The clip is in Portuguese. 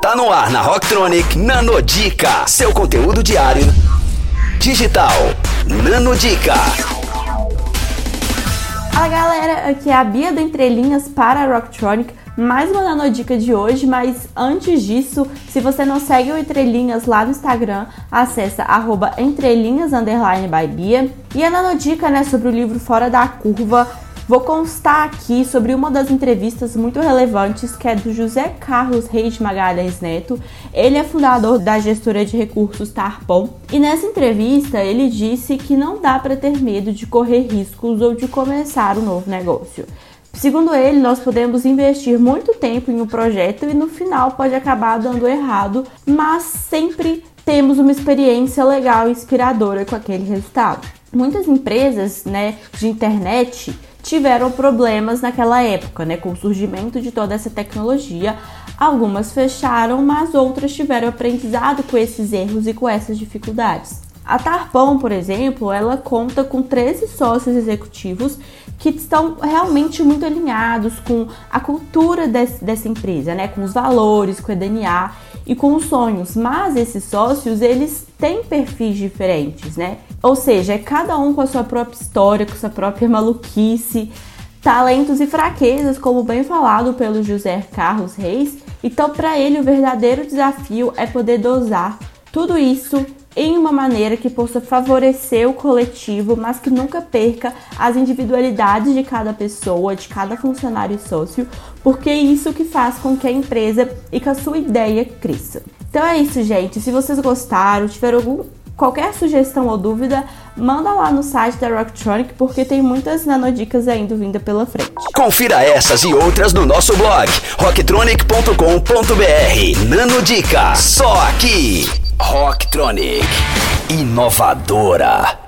Tá no ar na Rocktronic Nanodica, seu conteúdo diário digital. Nanodica. Fala galera, aqui é a Bia do Entrelinhas para a Rocktronic. Mais uma nanodica de hoje, mas antes disso, se você não segue o Entrelinhas lá no Instagram, acessa arroba entrelinhas by Bia. E a nanodica, né, sobre o livro Fora da Curva, Vou constar aqui sobre uma das entrevistas muito relevantes que é do José Carlos Reis Magalhães Neto. Ele é fundador da gestora de recursos Tarpon e nessa entrevista ele disse que não dá para ter medo de correr riscos ou de começar um novo negócio. Segundo ele, nós podemos investir muito tempo em um projeto e no final pode acabar dando errado, mas sempre temos uma experiência legal e inspiradora com aquele resultado. Muitas empresas né, de internet tiveram problemas naquela época, né, com o surgimento de toda essa tecnologia. Algumas fecharam, mas outras tiveram aprendizado com esses erros e com essas dificuldades. A Tarpon, por exemplo, ela conta com 13 sócios executivos que estão realmente muito alinhados com a cultura desse, dessa empresa, né? com os valores, com o DNA e com os sonhos. Mas esses sócios, eles têm perfis diferentes, né? Ou seja, é cada um com a sua própria história, com a sua própria maluquice, talentos e fraquezas, como bem falado pelo José Carlos Reis. Então, para ele, o verdadeiro desafio é poder dosar tudo isso em uma maneira que possa favorecer o coletivo, mas que nunca perca as individualidades de cada pessoa, de cada funcionário e sócio, porque é isso que faz com que a empresa e que a sua ideia cresça. Então é isso, gente. Se vocês gostaram, tiveram algum Qualquer sugestão ou dúvida, manda lá no site da Rocktronic porque tem muitas nanodicas ainda vindo pela frente. Confira essas e outras no nosso blog rocktronic.com.br. Nanodica, só aqui. Rocktronic, inovadora.